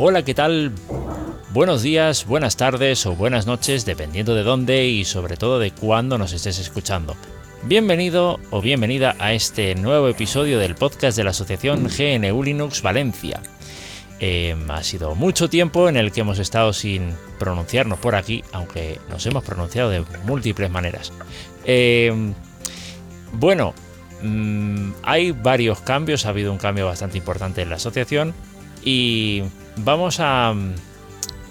Hola, ¿qué tal? Buenos días, buenas tardes o buenas noches, dependiendo de dónde y sobre todo de cuándo nos estés escuchando. Bienvenido o bienvenida a este nuevo episodio del podcast de la Asociación GNU Linux Valencia. Eh, ha sido mucho tiempo en el que hemos estado sin pronunciarnos por aquí, aunque nos hemos pronunciado de múltiples maneras. Eh, bueno, mm, hay varios cambios, ha habido un cambio bastante importante en la asociación y vamos a,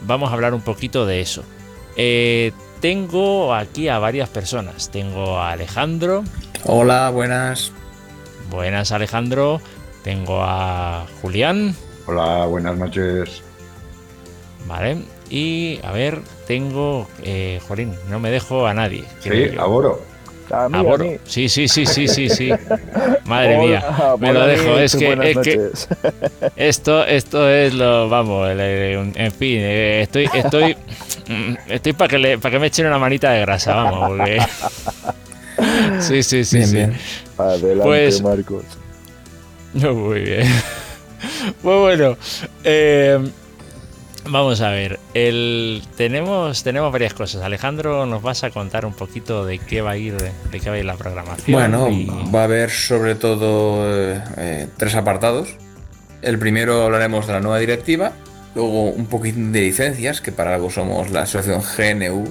vamos a hablar un poquito de eso. Eh, tengo aquí a varias personas. Tengo a Alejandro. Hola, buenas. Buenas, Alejandro. Tengo a Julián. Hola, buenas noches. Vale. Y a ver, tengo. Eh, Jolín, no me dejo a nadie. Sí, Aboro. A mí, A a Boro. mí. Sí, sí, sí, sí, sí, sí. Madre Hola, mía. Me lo dejo. Es que, es que esto, esto es lo. Vamos, el- el- en fin, eh, estoy, estoy. Estoy para que, le- para que me echen una manita de grasa, vamos, porque. Sí, sí, sí, Bien, sí. bien. Adelante, Pues- Marcos. No, Muy bien. Pues bueno, eh, vamos a ver. El, tenemos, tenemos varias cosas. Alejandro, nos vas a contar un poquito de qué va a ir, de qué va a ir la programación. Bueno, y- va a haber sobre todo eh, eh, tres apartados. El primero hablaremos de la nueva directiva, luego un poquitín de licencias, que para algo somos la asociación GNU,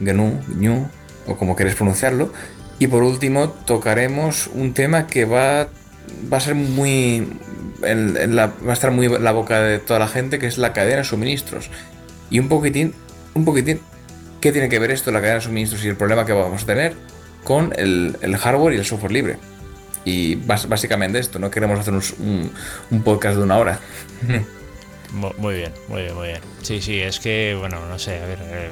GNU, GNU, o como queréis pronunciarlo. Y por último tocaremos un tema que va, va a ser muy... en- la- va a estar muy en la boca de toda la gente, que es la cadena de suministros. Y un poquitín, un poquitín, ¿qué tiene que ver esto, la cadena de suministros y el problema que vamos a tener con el, el hardware y el software libre? Y básicamente esto, no queremos hacer un, un- un podcast de una hora. Mu- Muy bien, muy bien, muy bien. Sí, sí, es que, bueno, no sé, a ver. eh,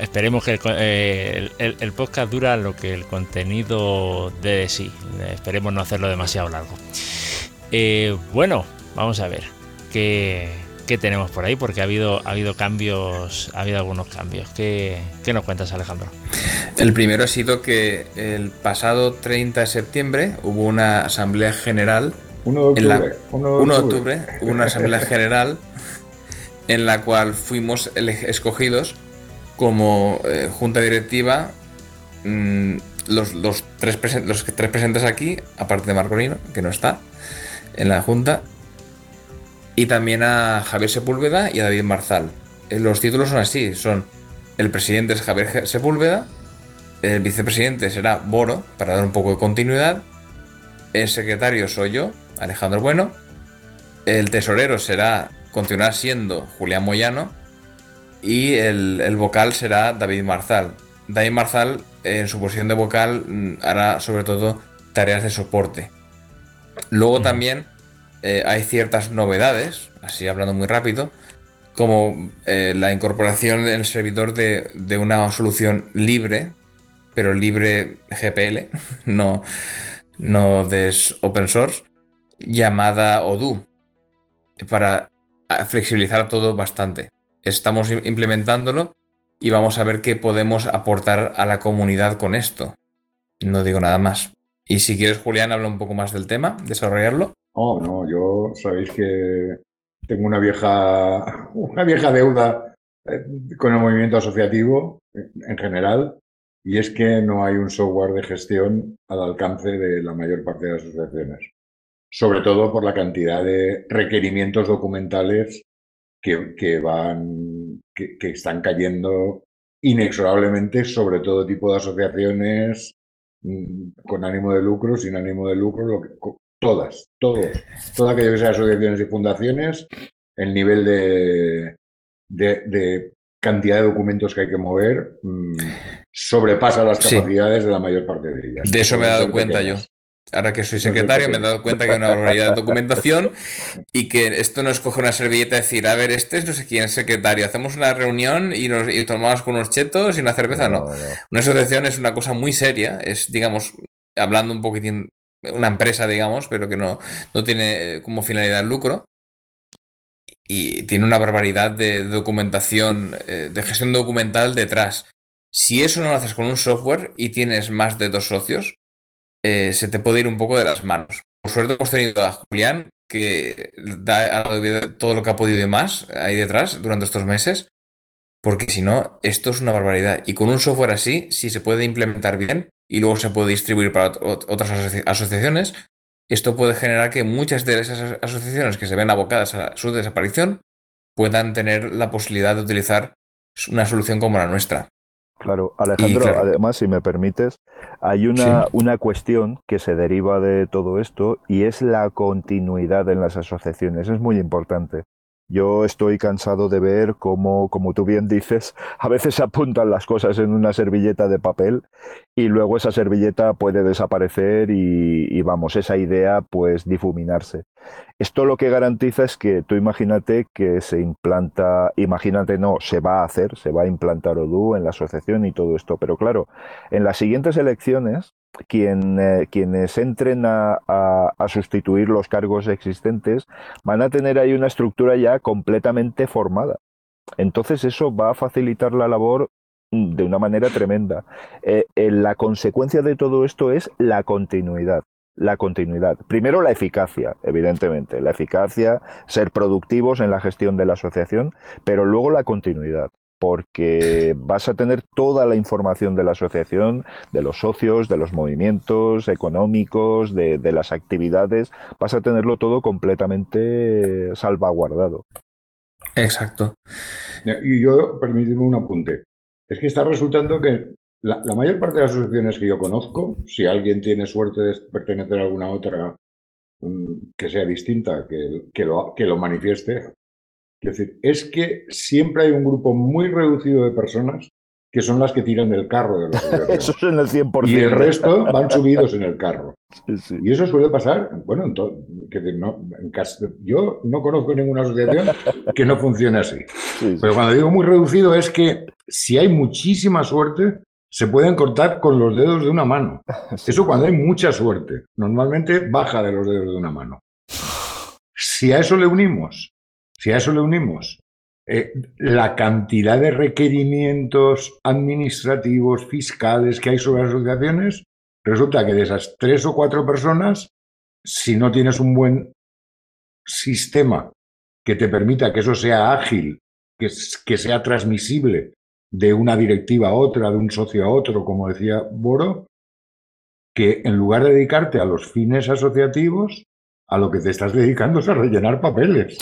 esperemos que el, co- eh, el- el- podcast dura lo que el contenido de sí. Esperemos no hacerlo demasiado largo. Eh, bueno, vamos a ver qué, qué tenemos por ahí, porque ha habido, ha habido cambios, ha habido algunos cambios. ¿Qué, qué nos cuentas, Alejandro? El primero ha sido que el pasado 30 de septiembre hubo una asamblea general 1 de En la- octubre. 1 de octubre hubo una asamblea general en la cual fuimos escogidos como eh, junta directiva mm, los, los tres los tres presentes aquí, aparte de Marcolino, que no está en la junta, y también a Javier Sepúlveda y a David Marzal. Eh, Los títulos son así, son el presidente es Javier Sepúlveda, el vicepresidente será Boro, para dar un poco de continuidad, el secretario soy yo, Alejandro Bueno. El tesorero será, continuará siendo Julián Moyano. Y el, el vocal será David Marzal. David Marzal, en su posición de vocal, mm, hará sobre todo tareas de soporte. Luego también eh, hay ciertas novedades, así hablando muy rápido, como eh, la incorporación en el servidor de, de una solución libre, pero libre GPL, no, no de open source, llamada Odoo, para flexibilizar todo bastante. Estamos im- implementándolo y vamos a ver qué podemos aportar a la comunidad con esto. No digo nada más. Y si quieres, Julián, habla un poco más del tema, desarrollarlo. Oh, no, yo sabéis que tengo una vieja, una vieja deuda eh, con el movimiento asociativo en general, y es que no hay un software de gestión al alcance de la mayor parte de las asociaciones. Sobre todo por la cantidad de requerimientos documentales que, que van, que, que están cayendo inexorablemente sobre todo tipo de asociaciones mm, con ánimo de lucro, sin ánimo de lucro, lo que, todas, todos, todo aquello que asociaciones y fundaciones, el nivel de, de, de cantidad de documentos que hay que mover mm, sobrepasa las Sí. capacidades de la mayor parte de ellas. De eso me he dado cuenta yo. Ahora que soy secretario me he dado cuenta que hay una barbaridad de documentación y que esto no es coger una servilleta y decir, a ver, este es no sé quién es secretario, hacemos una reunión y nos tomamos con unos chetos y una cerveza, no. Una asociación es una cosa muy seria, es, digamos, hablando un poquitín, una empresa, digamos, pero que no, no tiene como finalidad el lucro y tiene una barbaridad de documentación, eh, de gestión documental detrás. Si eso no lo haces con un software y tienes más de dos socios, eh, se te puede ir un poco de las manos. Por suerte hemos tenido a Julián, que da todo lo que ha podido y más ahí detrás durante estos meses, porque si no, esto es una barbaridad. Y con un software así, si se puede implementar bien y luego se puede distribuir para otras asociaciones, esto puede generar que muchas de esas asociaciones que se ven abocadas a su desaparición puedan tener la posibilidad de utilizar una solución como la nuestra. Claro, Alejandro, además, si me permites, hay una, una cuestión que se deriva de todo esto y es la continuidad en las asociaciones. Es muy importante. Yo estoy cansado de ver cómo, como tú bien dices, a veces se apuntan las cosas en una servilleta de papel y luego esa servilleta puede desaparecer y, vamos, esa idea pues difuminarse. Esto lo que garantiza es que tú imagínate que se implanta, imagínate no, se va a hacer, se va a implantar Odoo en la asociación y todo esto, pero claro, en las siguientes elecciones eh, quienes entren a, sustituir los cargos existentes van a tener ahí una estructura ya completamente formada. Entonces eso va a facilitar la labor mm, de una manera tremenda. Eh, eh, la consecuencia de todo esto es la continuidad. La continuidad. Primero la eficacia, evidentemente. La eficacia, ser productivos en la gestión de la asociación, pero luego la continuidad porque vas a tener toda la información de la asociación, de los socios, de los movimientos económicos, de, las actividades, vas a tenerlo todo completamente salvaguardado. Exacto. Y yo, permíteme un apunte. Es que está resultando que la, mayor parte de las asociaciones que yo conozco, si alguien tiene suerte de pertenecer a alguna otra mm, que sea distinta, que, lo, que lo manifieste, es decir, es que siempre hay un grupo muy reducido de personas que son las que tiran del carro de los Eso es en el 100%. Y el resto van subidos en el carro. Y eso suele pasar, bueno, que no, en yo no conozco ninguna asociación que no funcione así. Pero cuando digo muy reducido es que si hay muchísima suerte, se pueden cortar con los dedos de una mano. Eso cuando hay mucha suerte. Normalmente baja de los dedos de una mano. Si a eso le unimos si a eso le unimos eh, la cantidad de requerimientos administrativos, fiscales que hay sobre las asociaciones, resulta que de esas tres o cuatro personas, si no tienes un buen sistema que te permita que eso sea ágil, que, que sea transmisible de una directiva a otra, de un socio a otro, como decía Boro, que en lugar de dedicarte a los fines asociativos, a lo que te estás dedicando es a rellenar papeles,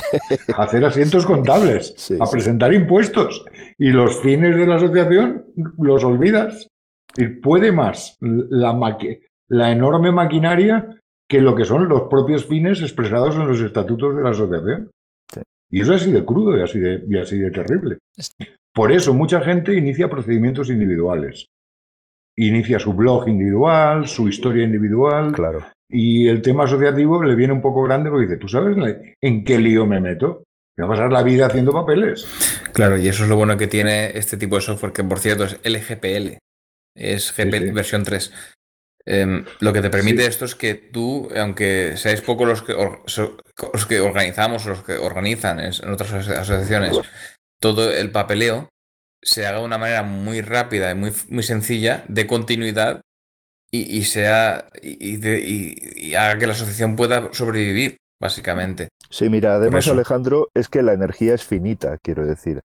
a hacer asientos contables, a presentar impuestos. Y los fines de la asociación los olvidas. Y puede más la, la enorme maquinaria que lo que son los propios fines expresados en los estatutos de la asociación. Y eso es así de crudo y así de, y así de terrible. Por eso mucha gente inicia procedimientos individuales. Inicia su blog individual, su historia individual, claro. Y el tema asociativo le viene un poco grande porque dice, ¿tú sabes en qué lío me meto? Me va a pasar la vida haciendo papeles. Claro, y eso es lo bueno que tiene este tipo de software, que por cierto es LGPL, es GP versión 3. Em, lo que te permite esto es que tú, aunque seáis pocos los que, los que organizamos, los que organizan en otras asociaciones, todo el papeleo se haga de una manera muy rápida y muy, muy sencilla de continuidad y, sea y, haga que la asociación pueda sobrevivir, básicamente. Sí, mira, además Alejandro, es que la energía es finita, quiero decir.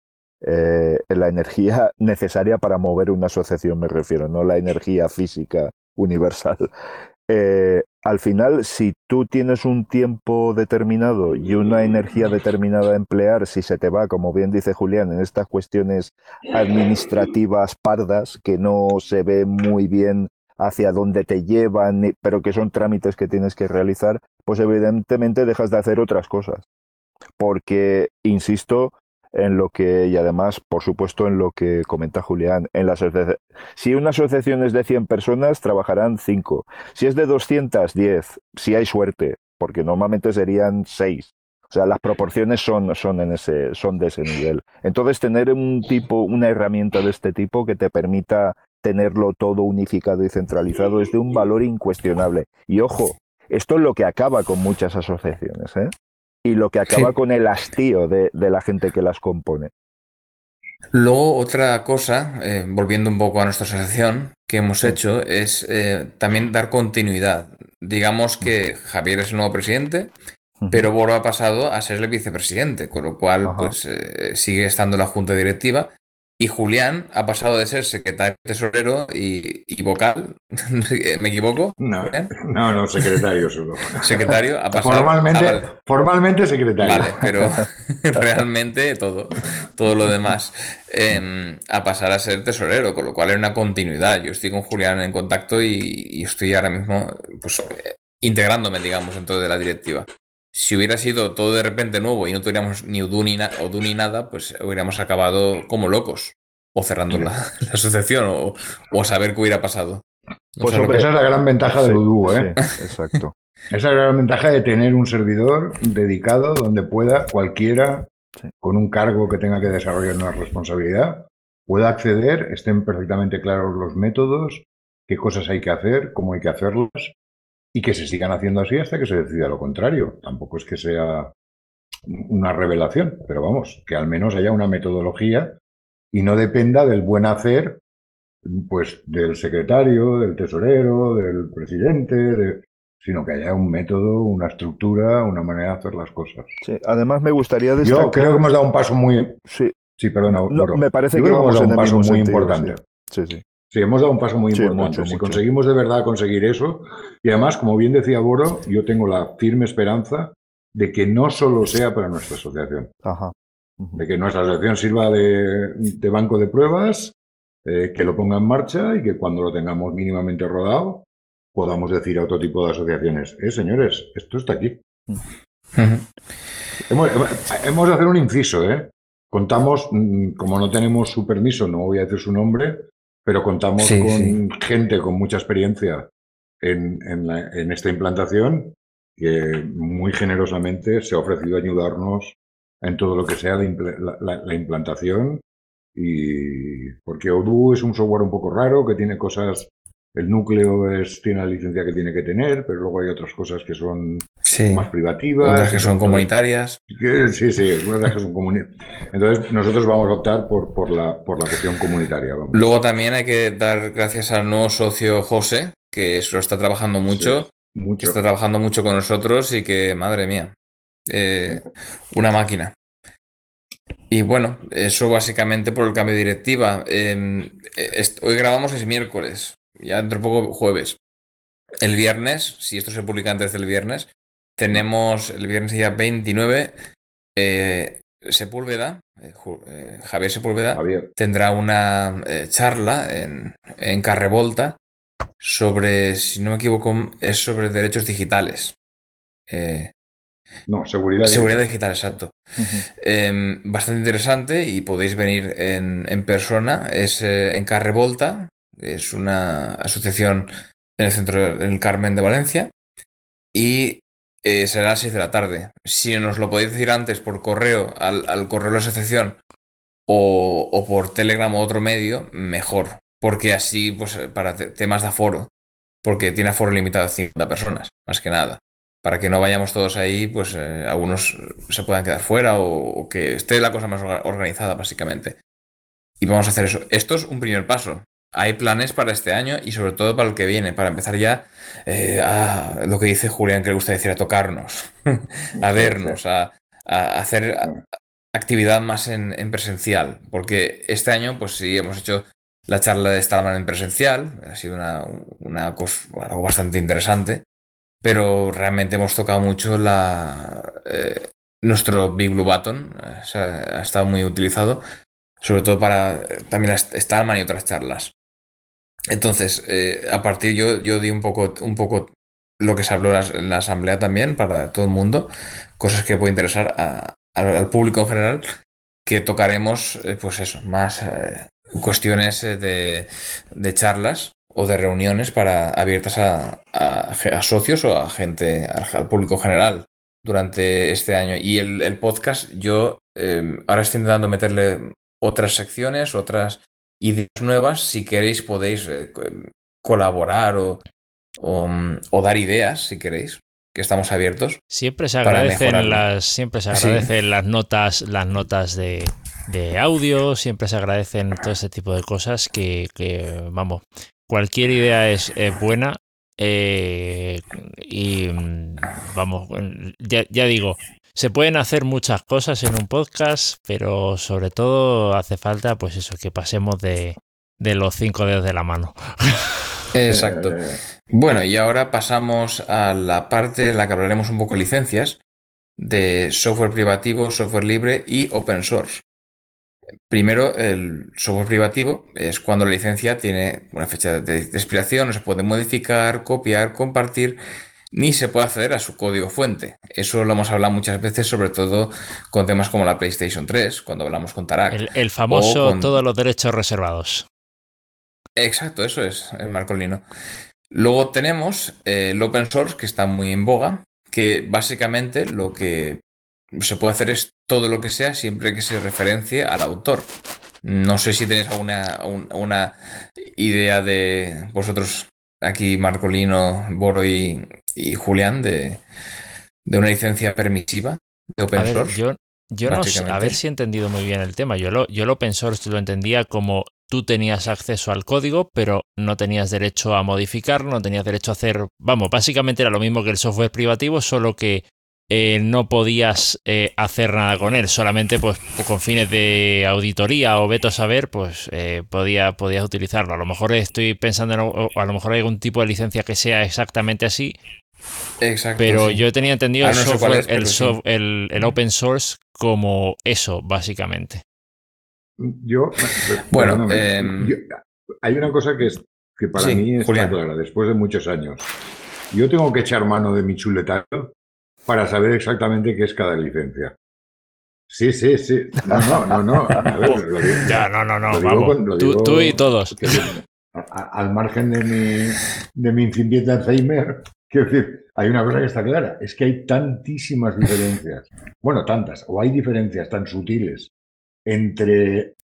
Eh, la energía necesaria para mover una asociación, me refiero, no la energía física universal. Eh, al final, si tú tienes un tiempo determinado y una energía determinada a emplear, si se te va, como bien dice Julián, en estas cuestiones administrativas pardas que no se ve muy bien hacia dónde te llevan, pero que son trámites que tienes que realizar, pues evidentemente dejas de hacer otras cosas. Porque, insisto, en lo que, y además, por supuesto, en lo que comenta Julián, en la si una asociación es de 100 personas, trabajarán 5. Si es de 200, 10, si hay suerte, porque normalmente serían 6. O sea, las proporciones son, son, ese, son de ese nivel. Entonces, tener un tipo, una herramienta de este tipo que te permita tenerlo todo unificado y centralizado es de un valor incuestionable. Y ojo, esto es lo que acaba con muchas asociaciones, ¿eh? Y lo que acaba con el hastío de, la gente que las compone. Luego, otra cosa, eh, volviendo un poco a nuestra asociación, que hemos hecho es eh, también dar continuidad. Digamos que Javier es el nuevo presidente, pero Boro ha pasado a ser el vicepresidente, con lo cual pues eh, sigue estando la junta directiva y Julián ha pasado de ser secretario tesorero y, vocal. ¿Me equivoco? No, no, no, secretario solo. Secretario ha pasado. Formalmente, formalmente secretario. Vale, pero realmente todo, todo lo demás. Em, a pasar a ser tesorero, con lo cual hay una continuidad. Yo estoy con Julián en contacto y, estoy ahora mismo pues, eh, integrándome, digamos, en de la directiva si hubiera sido todo de repente nuevo y no tuviéramos ni Udu ni, ni nada, pues hubiéramos acabado como locos. O cerrando la, asociación, o, a saber qué hubiera pasado. pues esa es la gran ventaja de Udu, ¿eh? exacto. Esa es la gran ventaja de tener un servidor dedicado donde pueda cualquiera, con un cargo que tenga que desarrollar una responsabilidad, pueda acceder, estén perfectamente claros los métodos, qué cosas hay que hacer, cómo hay que hacerlas, y que se sigan haciendo así hasta que se decida lo contrario. Tampoco es que sea una revelación, pero vamos, que al menos haya una metodología y no dependa del buen hacer pues del secretario, del tesorero, del presidente, sino que haya un método, una estructura, una manera de hacer las cosas. Sí, además me gustaría destacar... Yo creo que hemos dado un paso muy... Sí, sí perdona. me parece que, hemos dado un paso muy importante. Sí, sí. Sí, hemos dado un paso muy importante. si conseguimos de verdad conseguir eso, y además, como bien decía Boro, yo tengo la firme esperanza de que no solo sea para nuestra asociación, de que nuestra asociación sirva de, banco de pruebas, eh, que lo ponga en marcha y que cuando lo tengamos mínimamente rodado, podamos decir a otro tipo de asociaciones, eh, señores, esto está aquí. hemos, hemos, de hacer un inciso, ¿eh? Contamos, mm, como no tenemos su permiso, no voy a decir su nombre, pero contamos con gente con mucha experiencia en, en, esta implantación que muy generosamente se ha ofrecido a ayudarnos en todo lo que sea la, implantación. Y porque Odoo es un software un poco raro que tiene cosas el núcleo es, tiene la licencia que tiene que tener, pero luego hay otras cosas que son más privativas. Otras que son comunitarias. Sí, sí, otras que son comunitarias. Entonces, nosotros vamos a optar por, por, la, por la cuestión comunitaria. Luego también hay que dar gracias al nuevo socio José, que eso está trabajando mucho, mucho. está trabajando mucho con nosotros y que, madre mía, eh, una máquina. Y bueno, eso básicamente por el cambio de directiva. Em, hoy grabamos es miércoles ya dentro de poco jueves. El viernes, si esto se publica antes del viernes, tenemos el viernes día 29, eh, Sepúlveda, eh, eh, Javier Sepúlveda, tendrá una eh, charla en, en Carrevolta sobre, si no me equivoco, es sobre derechos digitales. no, seguridad, seguridad digital. exacto. Em, bastante interesante y podéis venir en, en persona. Es en Carrevolta, es una asociación en el centro del Carmen de Valencia y eh, será a las 6 de la tarde. Si nos lo podéis decir antes por correo, al, correo de la asociación o, por Telegram o otro medio, mejor. Porque así, pues para temas de aforo, porque tiene aforo limitado a 50 personas, más que nada. Para que no vayamos todos ahí, pues eh, algunos se puedan quedar fuera o que esté la cosa más organizada, básicamente. Y vamos a hacer eso. Esto es un primer paso hay planes para este año y sobre todo para el que viene, para empezar ya eh, a lo que dice Julián, que le gusta decir, a tocarnos, a vernos, a, hacer actividad más en, presencial. Porque este año, pues sí, hemos hecho la charla de Stallman en presencial, ha sido una, cosa, algo bastante interesante, pero realmente hemos tocado mucho la, eh, nuestro Big Blue Button, ha estado muy utilizado, sobre todo para también Stallman y otras charlas. Entonces, eh, a partir yo, yo di un poco, un poco lo que se habló en la asamblea también para todo el mundo, cosas que pueden interesar al público en general. que tocaremos, eh, pues eso, más eh, cuestiones de, charlas o de reuniones para abiertas a, socios o a gente, al, público general durante este año. Y el, podcast, yo ahora estoy intentando meterle otras secciones, otras ideas nuevas. Si queréis, podéis colaborar o, o, dar ideas, si queréis que estamos abiertos. Siempre se agradecen las, siempre se agradecen las notas, las notas de, de, audio, siempre se agradecen todo ese tipo de cosas que, que vamos, cualquier idea es, buena. Eh, y vamos, ya, ya digo, se pueden hacer muchas cosas en un podcast, pero sobre todo hace falta, pues eso, que pasemos de, los cinco dedos de la mano. Exacto. Bueno, y ahora pasamos a la parte en la que hablaremos un poco de licencias de software privativo, software libre y open source. Primero, el software privativo es cuando la licencia tiene una fecha de, expiración, no se puede modificar, copiar, compartir, ni se puede acceder a su código fuente. Eso lo hemos hablado muchas veces, sobre todo con temas como la PlayStation 3, cuando hablamos con Tarak. El, famoso todos los derechos reservados. Exacto, eso es el Marcolino. Luego tenemos eh, el open source, que está muy en boga, que básicamente lo que se puede hacer es todo lo que sea siempre que se referencie al autor. No sé si tenéis alguna una idea de vosotros aquí, Marcolino, Boro y, Julián, de, una licencia permisiva de open source. Yo, yo no sé, a ver si he entendido muy bien el tema. Yo lo, yo el open source lo entendía como tú tenías acceso al código, pero no tenías derecho a modificarlo, no tenías derecho a hacer, vamos, básicamente era lo mismo que el software privativo, solo que eh, no podías eh, hacer nada con él, solamente pues con fines de auditoría o veto a saber, pues eh, podía, podías utilizarlo. A lo mejor estoy pensando en, a lo mejor hay algún tipo de licencia que sea exactamente así. Exacto, pero yo tenía entendido el, software, el, el open source como eso, básicamente. Yo, bueno, em, hay una cosa que, es, que para mí está clara, después de muchos años. Yo tengo que echar mano de mi chuletario para saber exactamente qué es cada licencia. Sí, sí, sí. No, no, no, no. ya, no, no, no. Vamos. tú, y todos. al margen de mi, de mi incipiente Alzheimer, quiero decir, hay una cosa que está clara, es que hay tantísimas diferencias. Bueno, tantas, o hay diferencias tan sutiles entre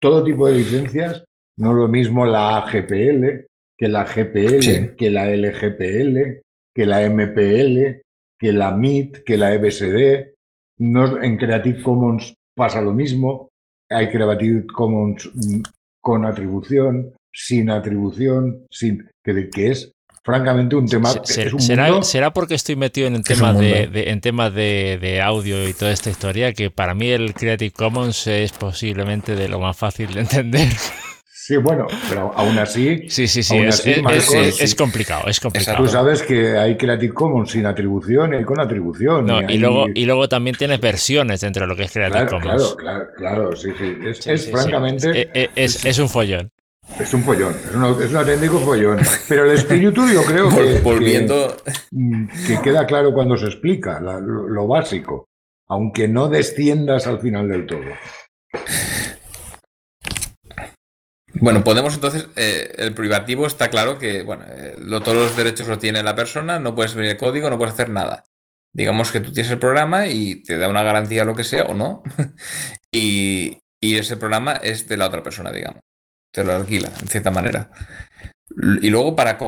todo tipo de licencias, no es lo mismo la AGPL que la GPL, que la LGPL, que la MPL, que la MIT, que la EBSD. No, en Creative Commons pasa lo mismo. Hay Creative Commons con atribución, sin atribución, sin que, que es francamente un tema. ¿Será, porque estoy metido en el tema de, en temas de, audio y toda esta historia que para mí el Creative Commons es posiblemente de lo más fácil de entender. Sí, bueno, pero aún así. Sí, sí, sí, es, complicado, es complicado. Tú sabes que hay Creative Commons sin atribución y con atribución. y, luego, y luego también tienes versiones dentro de lo que es Creative Commons. Claro, claro, claro, sí, sí. Es, francamente. es un follón. Es un follón, es, un auténtico follón. Pero el espíritu yo creo que, Volviendo... Mm, que, queda claro cuando se explica lo, básico, aunque no desciendas al final del todo. Bueno, podemos entonces, eh, el privativo está claro que, bueno, eh, todos los derechos lo tiene la persona, no puedes ver el código, no puedes hacer nada. Digamos que tú tienes el programa y te da una garantía lo que sea o no, y ese programa es de la otra persona, digamos te lo alquila, en cierta manera. Y luego, para,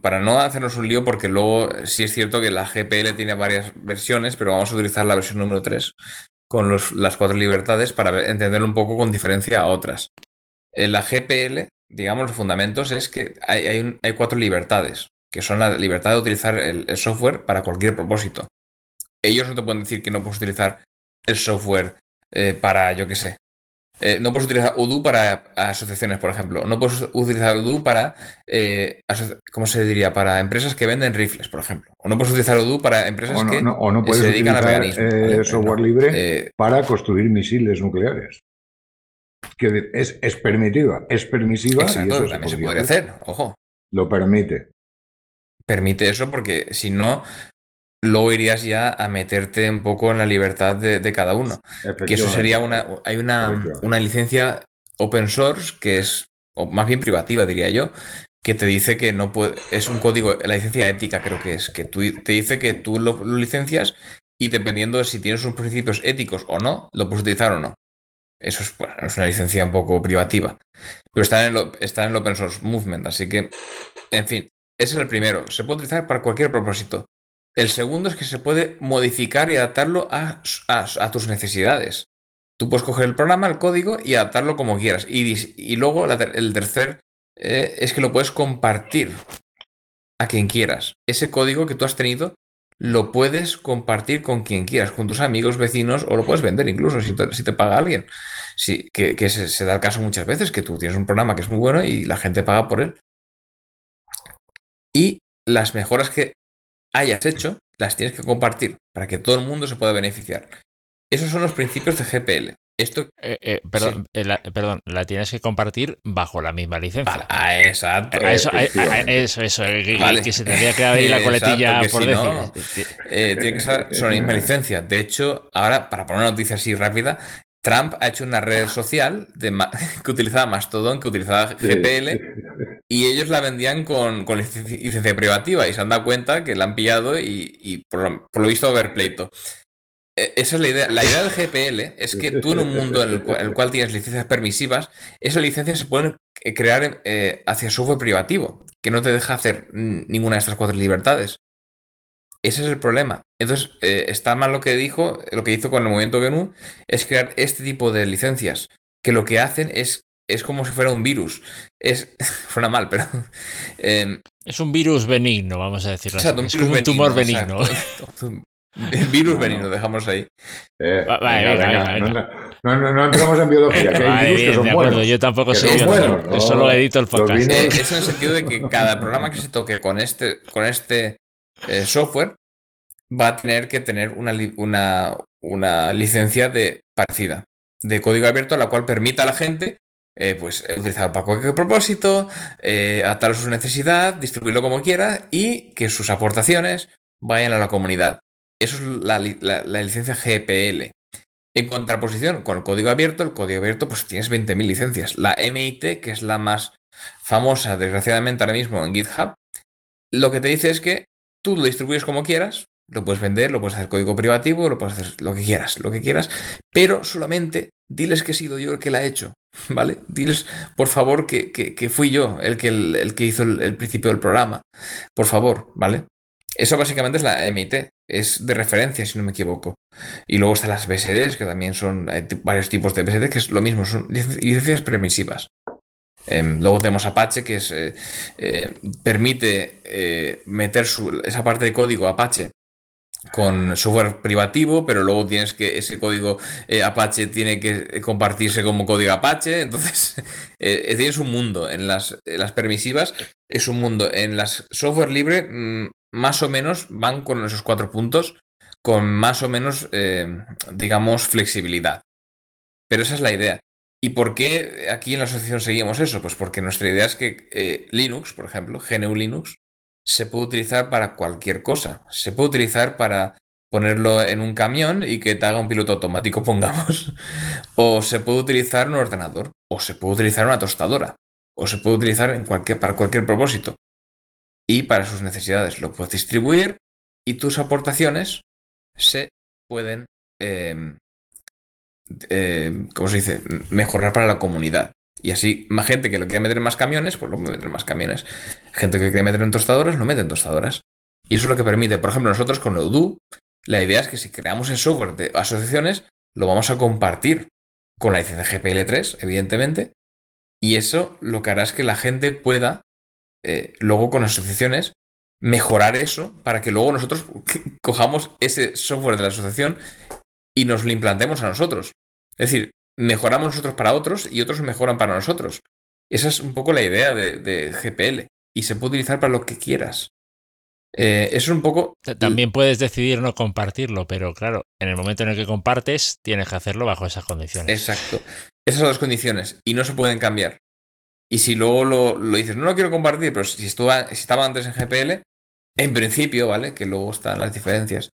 para no hacernos un lío, porque luego sí es cierto que la GPL tiene varias versiones, pero vamos a utilizar la versión número 3 con las cuatro libertades para entenderlo un poco con diferencia a otras. En la GPL, digamos, los fundamentos es que hay, hay, cuatro libertades, que son la libertad de utilizar el, software para cualquier propósito. Ellos no te pueden decir que no puedes utilizar el software eh, para, yo qué sé, eh, no puedes utilizar Odoo para asociaciones, por ejemplo. No puedes utilizar Odoo para, eh, ¿cómo se diría? Para empresas que venden rifles, por ejemplo. O no puedes utilizar Odoo para empresas que se dedican a veganismo. Eh, software libre para construir misiles nucleares. Que es, es permitiva, es permisiva. Exacto, también se podría hacer, ojo. Lo permite. Permite eso porque si no, luego irías ya a meterte un poco en la libertad de, cada uno. Que eso sería una. Hay una, una licencia open source que es, o más bien privativa, diría yo, que te dice que no puede. Es un código, la licencia ética creo que es, que tú, te dice que tú lo, licencias y dependiendo de si tienes unos principios éticos o no, lo puedes utilizar o no. Eso es, es una licencia un poco privativa. Pero está en, el, está en el open source movement, así que, en fin, ese es el primero. Se puede utilizar para cualquier propósito. El segundo es que se puede modificar y adaptarlo a, tus necesidades. Tú puedes coger el programa, el código y adaptarlo como quieras. Y, luego el tercer eh, es que lo puedes compartir a quien quieras. Ese código que tú has tenido lo puedes compartir con quien quieras, con tus amigos, vecinos, o lo puedes vender incluso si te, paga alguien. Sí, que, se, da el caso muchas veces, que tú tienes un programa que es muy bueno y la gente paga por él. Y las mejoras que hayas hecho, las tienes que compartir para que todo el mundo se pueda beneficiar. Esos son los principios de GPL. Esto, eh, eh, perdón, eh, la, perdón, la tienes que compartir bajo la misma licencia. Ah, exacto. eso, eso, eso, que, se tendría que abrir la coletilla por decir. tiene que ser sobre la misma licencia. De hecho, ahora, para poner una noticia así rápida, Trump ha hecho una red social de, que utilizaba Mastodon, que utilizaba GPL, y ellos la vendían con, licencia privativa y se han dado cuenta que la han pillado y, por, lo, visto haber pleito. E, esa es la idea. La idea del GPL es que tú en un mundo en el cual, tienes licencias permisivas, esas licencias se pueden crear eh, hacia software privativo, que no te deja hacer ninguna de estas cuatro libertades. Ese es el problema. Entonces, eh, está mal lo que dijo, lo que hizo con el movimiento GNU, es crear este tipo de licencias, que lo que hacen es, es como si fuera un virus. Es, suena mal, pero... Em, es un virus benigno, vamos a decirlo así. es un tumor benigno. virus benigno, dejamos ahí. no, entramos en biología, que hay virus que son buenos. Yo tampoco soy biólogo, solo edito el podcast. Es en el sentido de que cada programa que se toque con este, con este eh, software va a tener que tener una, una, una, licencia de parecida, de código abierto, la cual permita a la gente eh, pues, utilizarlo para cualquier propósito, eh, a su necesidad, distribuirlo como quiera y que sus aportaciones vayan a la comunidad. Eso es la, licencia GPL. En contraposición con el código abierto, el código abierto pues tienes 20.000 licencias. La MIT, que es la más famosa, desgraciadamente ahora mismo en GitHub, lo que te dice es que Tú lo distribuyes como quieras, lo puedes vender, lo puedes hacer código privativo, lo puedes hacer lo que quieras, lo que quieras, pero solamente diles que he sido yo el que la he hecho, ¿vale? Diles, por favor, que, fui yo el que, el, hizo el, principio del programa, por favor, ¿vale? Eso básicamente es la MIT, es de referencia, si no me equivoco. Y luego están las BSDs, que también son varios tipos de BSD, que es lo mismo, son licencias permisivas. Em, luego tenemos Apache, que es, eh, eh, permite eh, meter esa parte de código Apache con software privativo, pero luego tienes que ese código Apache tiene que compartirse como código Apache. Entonces, tienes un mundo. En las, las, permisivas es un mundo. En las software libre, mm, más o menos van con esos cuatro puntos, con más o menos, digamos, flexibilidad. Pero esa es la idea. ¿Y por qué aquí en la asociación seguimos eso? Pues porque nuestra idea es que eh, Linux, por ejemplo, GNU Linux, se puede utilizar para cualquier cosa. Se puede utilizar para ponerlo en un camión y que te haga un piloto automático, pongamos. O se puede utilizar en un ordenador. O se puede utilizar una tostadora. O se puede utilizar para cualquier propósito. Y para sus necesidades. Lo puedes distribuir y tus aportaciones se pueden em, eh, ¿cómo se dice? Mejorar para la comunidad. Y así, más gente que lo quiere meter en más camiones, pues lo meter en más camiones. Gente que quiere meter en tostadoras, lo mete en tostadoras. Y eso es lo que permite, por ejemplo, nosotros con Odoo, la idea es que si creamos el software de asociaciones, lo vamos a compartir con la licencia GPL3, evidentemente. Y eso lo que hará es que la gente pueda, eh, luego con asociaciones, mejorar eso para que luego nosotros cojamos ese software de la asociación y nos lo implantemos a nosotros. Es decir, mejoramos nosotros para otros y otros mejoran para nosotros. Esa es un poco la idea de, GPL. Y se puede utilizar para lo que quieras. Eh, eso es un poco. También puedes decidir no compartirlo, pero claro, en el momento en el que compartes, tienes que hacerlo bajo esas condiciones. Exacto. Esas son las condiciones y no se pueden cambiar. Y si luego lo, dices, no lo quiero compartir, pero si, si estaba antes en GPL, en principio, ¿vale? Que luego están las diferencias.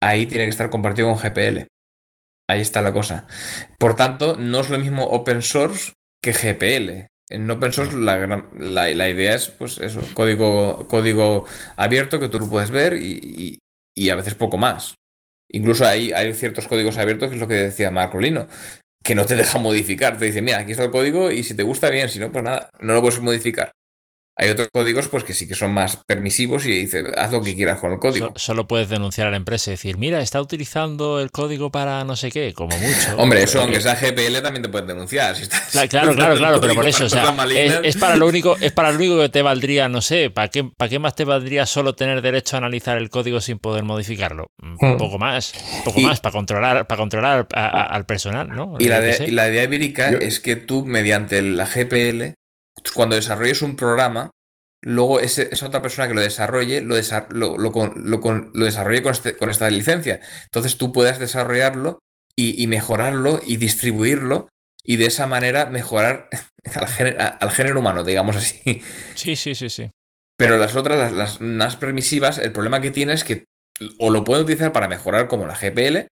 Ahí tiene que estar compartido con GPL. Ahí está la cosa. Por tanto, no es lo mismo open source que GPL. En open source la, idea es, pues eso, código, código abierto que tú lo puedes ver y, a veces poco más. Incluso hay, hay ciertos códigos abiertos, que es lo que decía Marco Lino, que no te deja modificar. Te dice, mira, aquí está el código y si te gusta bien, si no, pues nada, no lo puedes modificar. Hay otros códigos pues que sí que son más permisivos y dice, haz lo que quieras con el código. Solo puedes denunciar a la empresa y decir, mira, está utilizando el código para no sé qué, como mucho. Hombre, eso aunque sea GPL también te pueden denunciar. claro, claro, claro, pero por eso, o sea, es, para lo único, es para lo único que te valdría, no sé, ¿para qué, ¿para qué más te valdría solo tener derecho a analizar el código sin poder modificarlo? Un hmm. poco más, un poco más, para controlar, para controlar al personal, ¿no? Y la, de, la idea ibérica es que tú, mediante la GPL, cuando desarrolles un programa, luego esa otra persona que lo desarrolle lo, lo, desarrolle este, con, esta licencia. Entonces tú puedas desarrollarlo y, mejorarlo y distribuirlo y de esa manera mejorar al género, humano, digamos así. Sí, sí, sí, sí. Pero las otras, las, más permisivas, el problema que tiene es que o lo pueden utilizar para mejorar como la GPL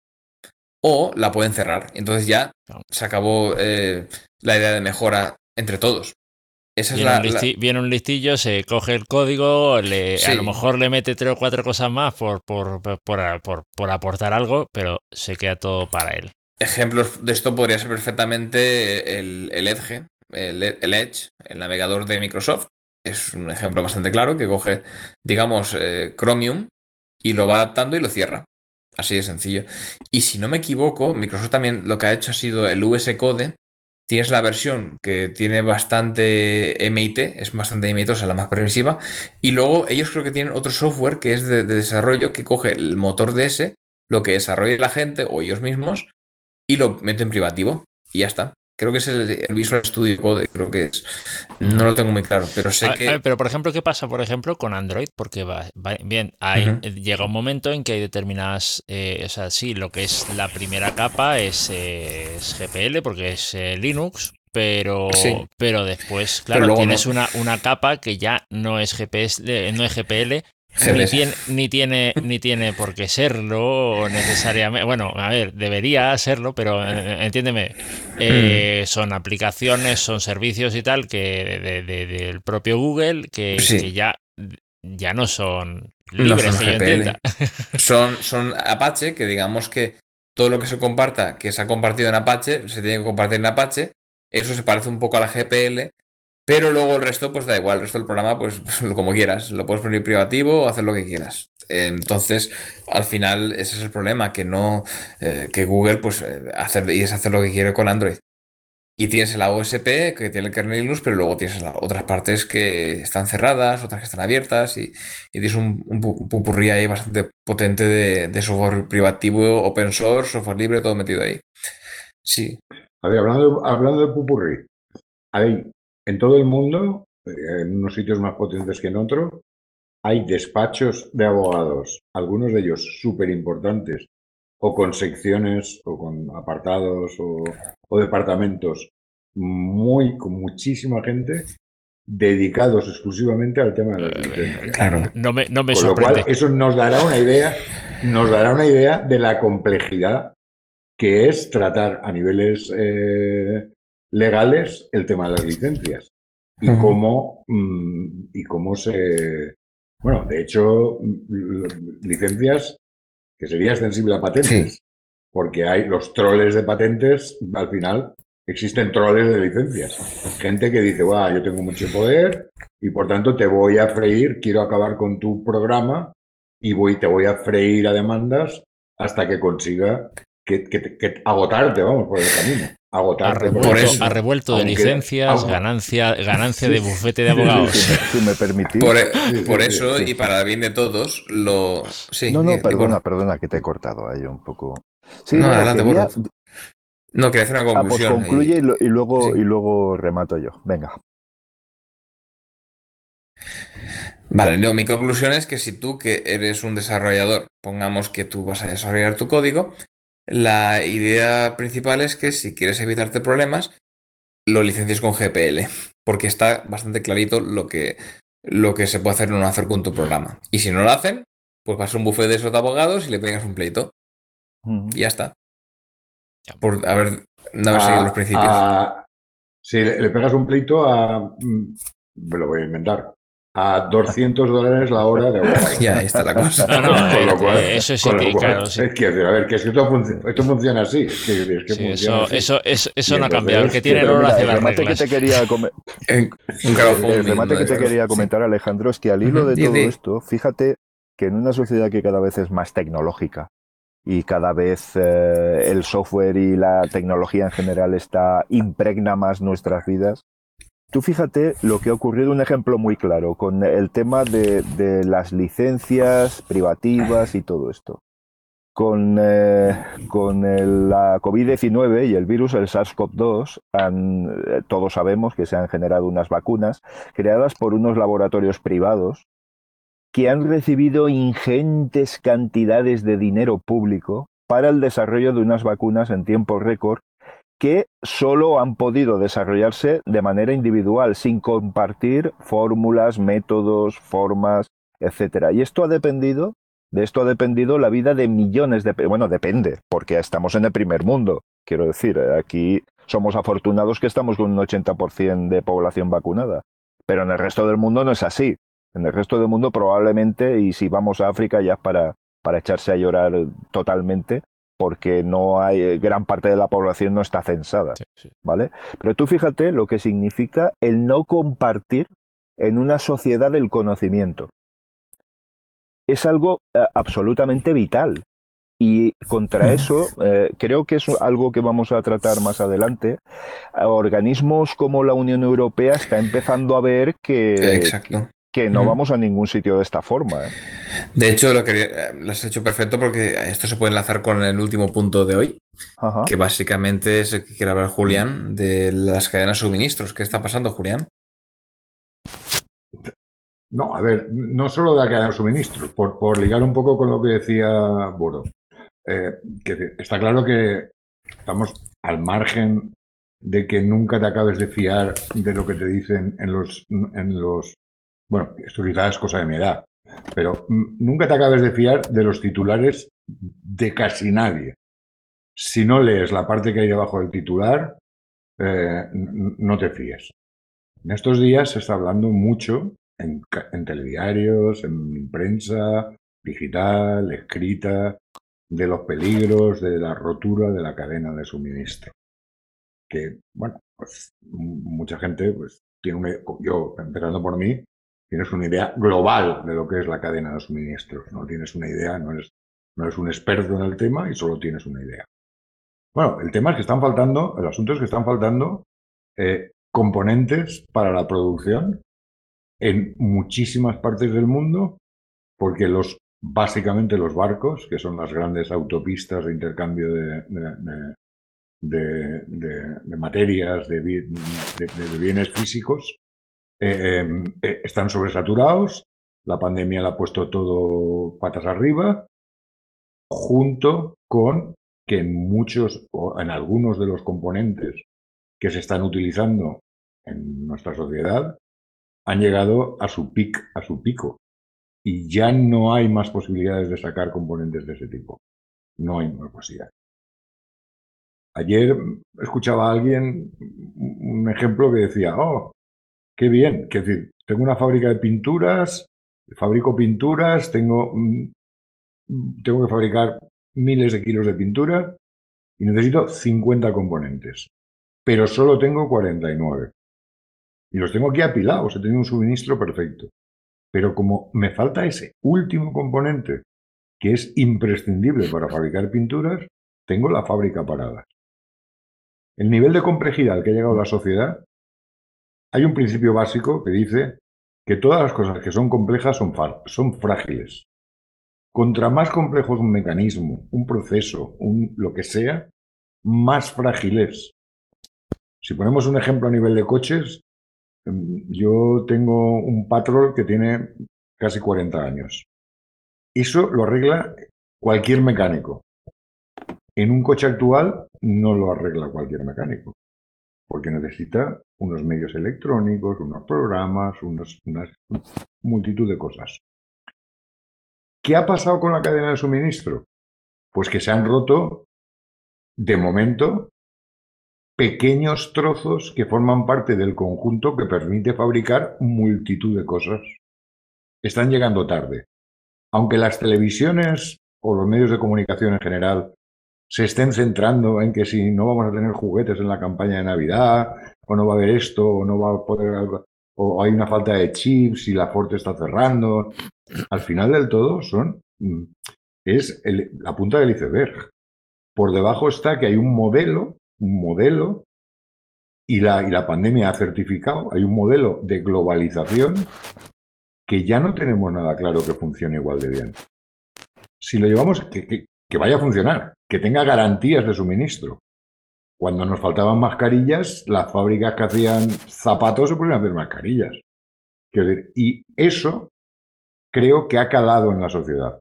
o la pueden cerrar. Entonces ya se acabó eh, la idea de mejora entre todos viene, un listillo, se coge el código, le, a lo mejor le mete tres o cuatro cosas más por, por, por, aportar algo, pero se queda todo para él. Ejemplos de esto podría ser perfectamente el, Edge, el, Edge, el navegador de Microsoft. Es un ejemplo bastante claro que coge, digamos, eh, Chromium y lo va adaptando y lo cierra. Así de sencillo. Y si no me equivoco, Microsoft también lo que ha hecho ha sido el VS Code, Tienes la versión que tiene bastante MIT, es bastante MITosa, la más permisiva. Y luego ellos creo que tienen otro software que es de, desarrollo que coge el motor de ese, lo que desarrolla la gente o ellos mismos, y lo mete en privativo. Y ya está. Creo que es el, Visual Studio Code, creo que es. No lo tengo muy claro, pero sé que. pero, por ejemplo, ¿qué pasa, por ejemplo, con Android? Porque va, bien, hay, llega un momento en que hay determinadas. Eh, o sea, sí, lo que es la primera capa es, GPL, porque es eh, Linux, pero, pero después, claro, tienes una, una capa que ya no es GPS, no es GPL, ni tiene, ni tiene, ni tiene por qué serlo necesariamente. Bueno, a ver, debería serlo, pero eh, entiéndeme. Eh, mm. son aplicaciones, son servicios y tal que del propio Google que, ya, ya no son libres, son, son Apache, que digamos que todo lo que se comparta, que se ha compartido en Apache, se tiene que compartir en Apache. Eso se parece un poco a la GPL, pero luego el resto, pues da igual, el resto del programa, pues, como quieras, lo puedes poner privativo o hacer lo que quieras. Entonces, al final, ese es el problema, que no, eh, que Google, pues, eh, hacer, y es hacer lo que quiere con Android. Y tienes el OSP, que tiene el kernel Linux, pero luego tienes otras partes que están cerradas, otras que están abiertas, y, tienes un, un, pupurrí ahí bastante potente de, software privativo, open source, software libre, todo metido ahí. Sí. A ver, hablando, hablando de pupurrí, hay en todo el mundo, eh, en unos sitios más potentes que en otros, hay despachos de abogados, algunos de ellos súper importantes, o con secciones, o con apartados, o, departamentos, muy, con muchísima gente, dedicados exclusivamente al tema de la licencias. Claro, no me, no me con Lo cual, eso nos dará una idea, nos dará una idea de la complejidad que es tratar a niveles eh, legales el tema de las licencias. Y cómo mm, y cómo se bueno de hecho mm, licencias que sería extensible a patentes porque hay los troles de patentes al final existen troles de licencias. Gente que dice va yo tengo mucho poder y por tanto te voy a freír quiero acabar con tu programa y voy te voy a freír a demandas hasta que consiga que agotarte vamos por el camino agotar. Ha revuelto, de licencias, ganancia, ganancia de bufete de abogados. si me permitís. Por, eso, y para el bien de todos, lo. no, no, perdona, perdona que te he cortado ahí un poco. Sí, no, adelante, quería... No, quería hacer una ah, pues conclusión. concluye y, luego, y luego remato yo. Venga. Vale, no, mi conclusión es que si tú que eres un desarrollador, pongamos que tú vas a desarrollar tu código, la idea principal es que si quieres evitarte problemas, lo licencies con GPL, porque está bastante clarito lo que, lo que se puede hacer o no hacer con tu programa. Y si no lo hacen, pues vas a un buffet de esos de abogados y le pegas un pleito. Y ya está. Por haber no seguido los principios. si le, pegas un pleito a. Mm, me lo voy a inventar a 200 dólares la hora de abogado. ya, ahí está la cosa. No, no, con lo cual, eso sí que, claro. Sí. Es que, a ver, que esto, funciona, esto funciona así. Es que, es que sí, funciona eso, así. eso, eso, no ha cambiado. El que tiene el oro hace las reglas. Que te quería el, el remate que te quería comentar, Alejandro, es que al hilo de todo esto, fíjate que en una sociedad que cada vez es más tecnológica y cada vez eh, el software y la tecnología en general está impregna más nuestras vidas, Tú fíjate lo que ha ocurrido, un ejemplo muy claro, con el tema de, las licencias privativas y todo esto. Con, eh, con la COVID-19 y el virus, el SARS-CoV-2, eh, todos sabemos que se han generado unas vacunas creadas por unos laboratorios privados que han recibido ingentes cantidades de dinero público para el desarrollo de unas vacunas en tiempo récord que solo han podido desarrollarse de manera individual, sin compartir fórmulas, métodos, formas, etcétera. Y esto ha dependido, de esto ha dependido la vida de millones de, bueno, depende, porque estamos en el primer mundo. Quiero decir, aquí somos afortunados que estamos con un 80% de población vacunada, pero en el resto del mundo no es así. En el resto del mundo probablemente, y si vamos a África ya para, para echarse a llorar totalmente, porque no hay eh, gran parte de la población no está censada, ¿vale? Pero tú fíjate lo que significa el no compartir en una sociedad del conocimiento. Es algo eh, absolutamente vital. Y contra eso, eh, creo que es algo que vamos a tratar más adelante. Organismos como la Unión Europea está empezando a ver que, Exacto que no vamos a ningún sitio de esta forma. ¿eh? De hecho, lo, que, lo has hecho perfecto porque esto se puede enlazar con el último punto de hoy, que básicamente es el que quiere hablar Julián de las cadenas de suministros. ¿Qué está pasando, Julián? No, a ver, no solo de la cadena de suministros, por, por ligar un poco con lo que decía Boro. Eh, que está claro que estamos al margen de que nunca te acabes de fiar de lo que te dicen en los, en los bueno, esto quizás es cosa de mi edad, pero nunca te acabes de fiar de los titulares de casi nadie. Si no lees la parte que hay debajo del titular, eh, no te fíes. En estos días se está hablando mucho en, en telediarios, en prensa digital, escrita, de los peligros de la rotura de la cadena de suministro. Que, bueno, pues mucha gente pues, tiene un, yo, empezando por mí, tienes una idea global de lo que es la cadena de suministros. No tienes una idea, no eres, no eres un experto en el tema y solo tienes una idea. Bueno, el tema es que están faltando, el asunto es que están faltando eh, componentes para la producción en muchísimas partes del mundo, porque los básicamente los barcos, que son las grandes autopistas de intercambio de, de materias, de, bienes físicos, em, eh, están sobresaturados, la pandemia le ha puesto todo patas arriba, junto con que en muchos o en algunos de los componentes que se están utilizando en nuestra sociedad han llegado a su pic, a su pico. Y ya no hay más posibilidades de sacar componentes de ese tipo. No hay más posibilidades. Ayer escuchaba a alguien un ejemplo que decía, oh, Qué bien, que decir, tengo una fábrica de pinturas, fabrico pinturas, tengo, mm, tengo que fabricar miles de kilos de pintura y necesito 50 componentes, pero solo tengo 49. Y los tengo aquí apilados, he tenido un suministro perfecto. Pero como me falta ese último componente, que es imprescindible para fabricar pinturas, tengo la fábrica parada. El nivel de complejidad al que ha llegado la sociedad hay un principio básico que dice que todas las cosas que son complejas son, son frágiles. Contra más complejo es un mecanismo, un proceso, un, lo que sea, más frágil es. Si ponemos un ejemplo a nivel de coches, em, yo tengo un Patrol que tiene casi 40 años. Eso lo arregla cualquier mecánico. En un coche actual no lo arregla cualquier mecánico, porque necesita unos medios electrónicos, unos programas, una multitud de cosas. ¿Qué ha pasado con la cadena de suministro? Pues que se han roto, de momento, pequeños trozos que forman parte del conjunto que permite fabricar multitud de cosas. Están llegando tarde. Aunque las televisiones o los medios de comunicación en general se estén centrando en que si no vamos a tener juguetes en la campaña de Navidad, o no va a haber esto, o no va a poder, o hay una falta de chips y la Forte está cerrando. Al final del todo son mm, es la punta del iceberg. Por debajo está que hay un modelo, un modelo, y la, y la pandemia ha certificado, hay un modelo de globalización que ya no tenemos nada claro que funcione igual de bien. Si lo llevamos, vaya a funcionar, que tenga garantías de suministro. Cuando nos faltaban mascarillas, las fábricas que hacían zapatos se ponían a hacer mascarillas. Y eso creo que ha calado en la sociedad.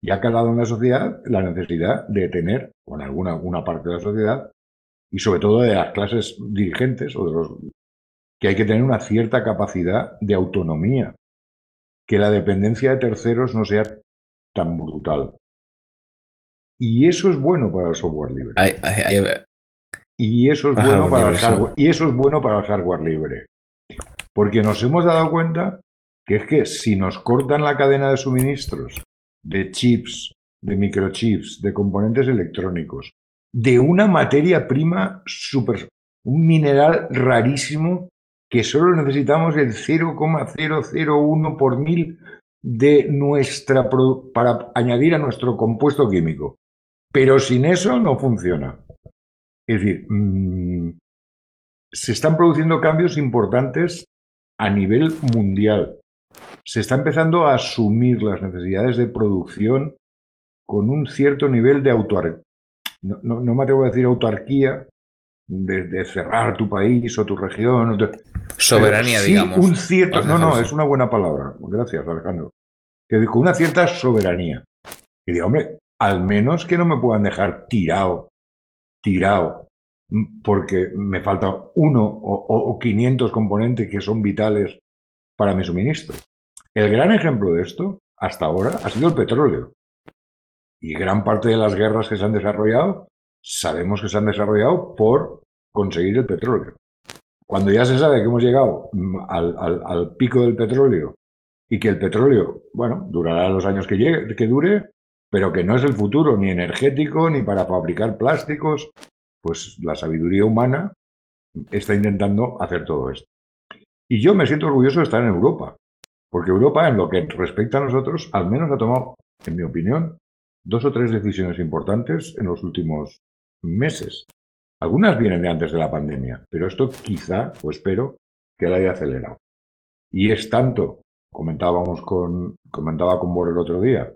Y ha calado en la sociedad la necesidad de tener, o en alguna una parte de la sociedad, y sobre todo de las clases dirigentes o de los que hay que tener una cierta capacidad de autonomía, que la dependencia de terceros no sea tan brutal. Y eso es bueno para el software libre. y eso es bueno para el hardware. Y eso es bueno para el hardware libre. Porque nos hemos dado cuenta que es que si nos cortan la cadena de suministros de chips, de microchips, de componentes electrónicos, de una materia prima super, un mineral rarísimo que solo necesitamos el 0,001 por mil de nuestra para añadir a nuestro compuesto químico. Pero sin eso no funciona. Es decir, mm, se están produciendo cambios importantes a nivel mundial. Se está empezando a asumir las necesidades de producción con un cierto nivel de autarquía. No, me atrevo a decir autarquía, de, cerrar tu país o tu región. Soberanía, digamos. Un cierto, no, no, es una buena palabra. Gracias, Alejandro. Que con una cierta soberanía. Y digo, hombre, al menos que no me puedan dejar tirado, tirado, porque me falta uno o, 500 componentes que son vitales para mi suministro. El gran ejemplo de esto, hasta ahora, ha sido el petróleo. Y gran parte de las guerras que se han desarrollado, sabemos que se han desarrollado por conseguir el petróleo. Cuando ya se sabe que hemos llegado al, al pico del petróleo y que el petróleo, bueno, durará los años que, llegue, que dure, pero que no es el futuro ni energético ni para fabricar plásticos, pues la sabiduría humana está intentando hacer todo esto. Y yo me siento orgulloso de estar en Europa, porque Europa en lo que respecta a nosotros, al menos ha tomado, en mi opinión, dos o tres decisiones importantes en los últimos meses. Algunas vienen de antes de la pandemia, pero esto quizá, o espero, que la haya acelerado. Y es tanto, comentábamos con, comentaba con Bor el otro día,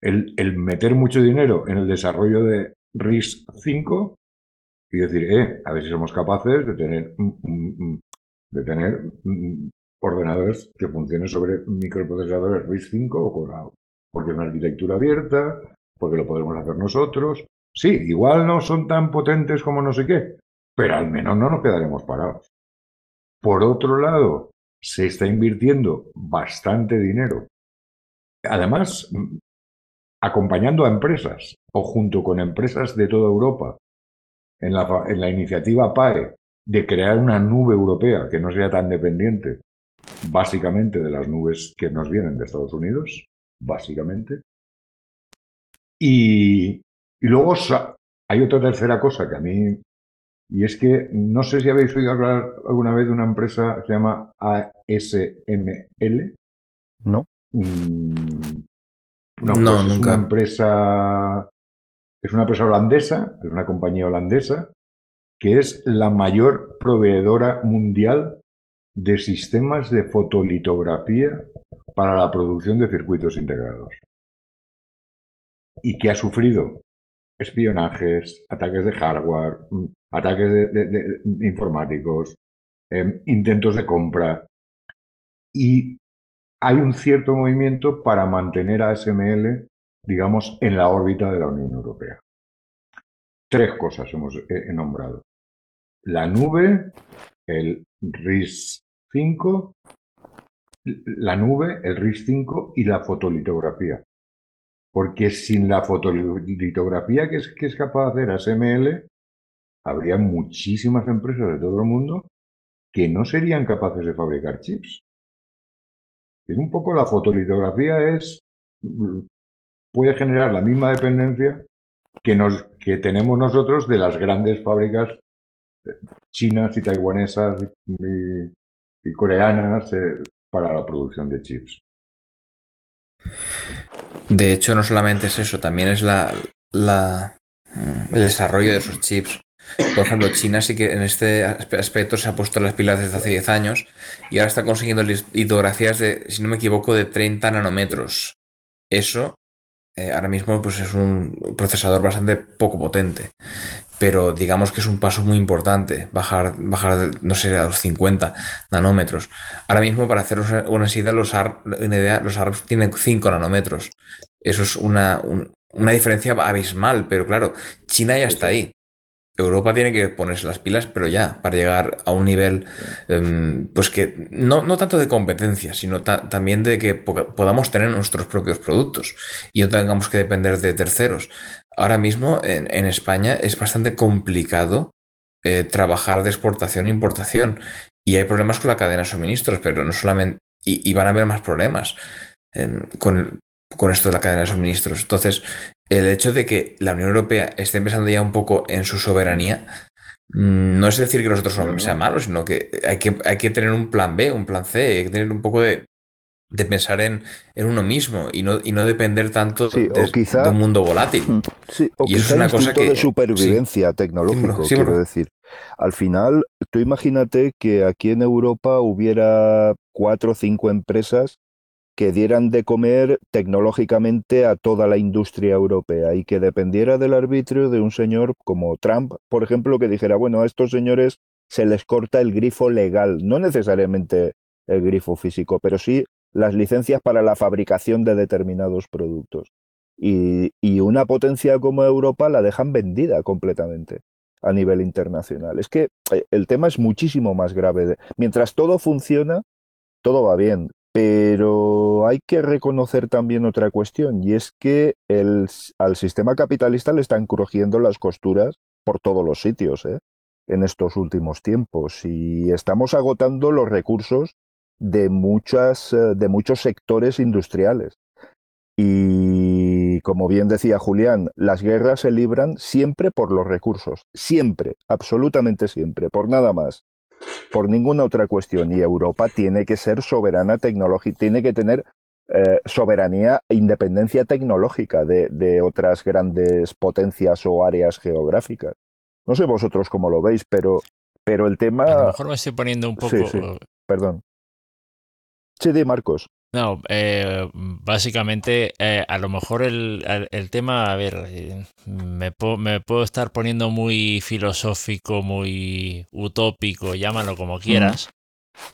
el, meter mucho dinero en el desarrollo de RIS 5 y decir, eh, a ver si somos capaces de tener, de tener ordenadores que funcionen sobre microprocesadores RIS 5 o porque es una arquitectura abierta, porque lo podemos hacer nosotros. Sí, igual no son tan potentes como no sé qué, pero al menos no nos quedaremos parados. Por otro lado, se está invirtiendo bastante dinero. Además, acompañando a empresas o junto con empresas de toda Europa en la, en la iniciativa PAE de crear una nube europea que no sea tan dependiente básicamente de las nubes que nos vienen de Estados Unidos, básicamente. Y, y luego hay otra tercera cosa que a mí, y es que no sé si habéis oído hablar alguna vez de una empresa que se llama ASML. No. Mm, no, nunca. Es una empresa, es una empresa holandesa, es una compañía holandesa, que es la mayor proveedora mundial de sistemas de fotolitografía para la producción de circuitos integrados. Y que ha sufrido espionajes, ataques de hardware, mm, ataques de, informáticos, em, intentos de compra. Y hay un cierto movimiento para mantener a SML, digamos, en la órbita de la Unión Europea. Tres cosas hemos nombrado. la nube, el RIS 5, la nube, el RIS 5 y la fotolitografía. Porque sin la fotolitografía que es, que es capaz de hacer ASML, habría muchísimas empresas de todo el mundo que no serían capaces de fabricar chips. Un poco la fotolitografía es puede generar la misma dependencia que, nos, que tenemos nosotros de las grandes fábricas chinas y taiwanesas y, coreanas eh, para la producción de chips. De hecho, no solamente es eso, también es la, el desarrollo de esos chips. Por ejemplo, China sí que en este aspecto se ha puesto las pilas desde hace 10 años y ahora está consiguiendo litografías de, si no me equivoco, de 30 nanómetros. Eso eh, ahora mismo pues es un procesador bastante poco potente. Pero digamos que es un paso muy importante bajar, bajar no sé, a los 50 nanómetros. Ahora mismo, para hacer una idea, los ARP, los ARP tienen 5 nanómetros. Eso es una, una diferencia abismal, pero claro, China ya está ahí. Europa tiene que ponerse las pilas, pero ya, para llegar a un nivel, em, pues que no, no, tanto de competencia, sino también de que podamos tener nuestros propios productos y no tengamos que depender de terceros. Ahora mismo en, España es bastante complicado eh, trabajar de exportación e importación y hay problemas con la cadena de suministros, pero no solamente, y, van a haber más problemas em, con, con esto de la cadena de suministros. Entonces, el hecho de que la Unión Europea esté empezando ya un poco en su soberanía, mm, no es decir que nosotros otros sean malos, sino que hay, que hay que tener un plan B, un plan C, hay que tener un poco de, pensar en, uno mismo y no, y no depender tanto de, un mundo volátil. Mm, sí, o y es una cosa que, de supervivencia tecnológica, quiero decir. Al final, tú imagínate que aquí en Europa hubiera cuatro o cinco empresas que dieran de comer tecnológicamente a toda la industria europea y que dependiera del arbitrio de un señor como Trump, por ejemplo, que dijera, bueno, a estos señores se les corta el grifo legal, no necesariamente el grifo físico, pero sí las licencias para la fabricación de determinados productos. Y, y una potencia como Europa la dejan vendida completamente a nivel internacional. Es que eh, el tema es muchísimo más grave. Mientras todo funciona, todo va bien. Pero hay que reconocer también otra cuestión, y es que el, al sistema capitalista le están crujiendo las costuras por todos los sitios ¿eh? en estos últimos tiempos, y estamos agotando los recursos de, muchas, eh, de muchos sectores industriales. Y como bien decía Julián, las guerras se libran siempre por los recursos, siempre, absolutamente siempre, por nada más por ninguna otra cuestión. Y Europa tiene que ser soberana tecnológica, tiene que tener eh, soberanía e independencia tecnológica de, otras grandes potencias o áreas geográficas. No sé vosotros cómo lo veis, pero, pero el tema... A lo mejor me estoy poniendo un poco... Perdón. Sí, de Marcos. No, eh, básicamente, eh, a lo mejor el, tema, a ver, eh, me, me, puedo estar poniendo muy filosófico, muy utópico, llámalo como quieras,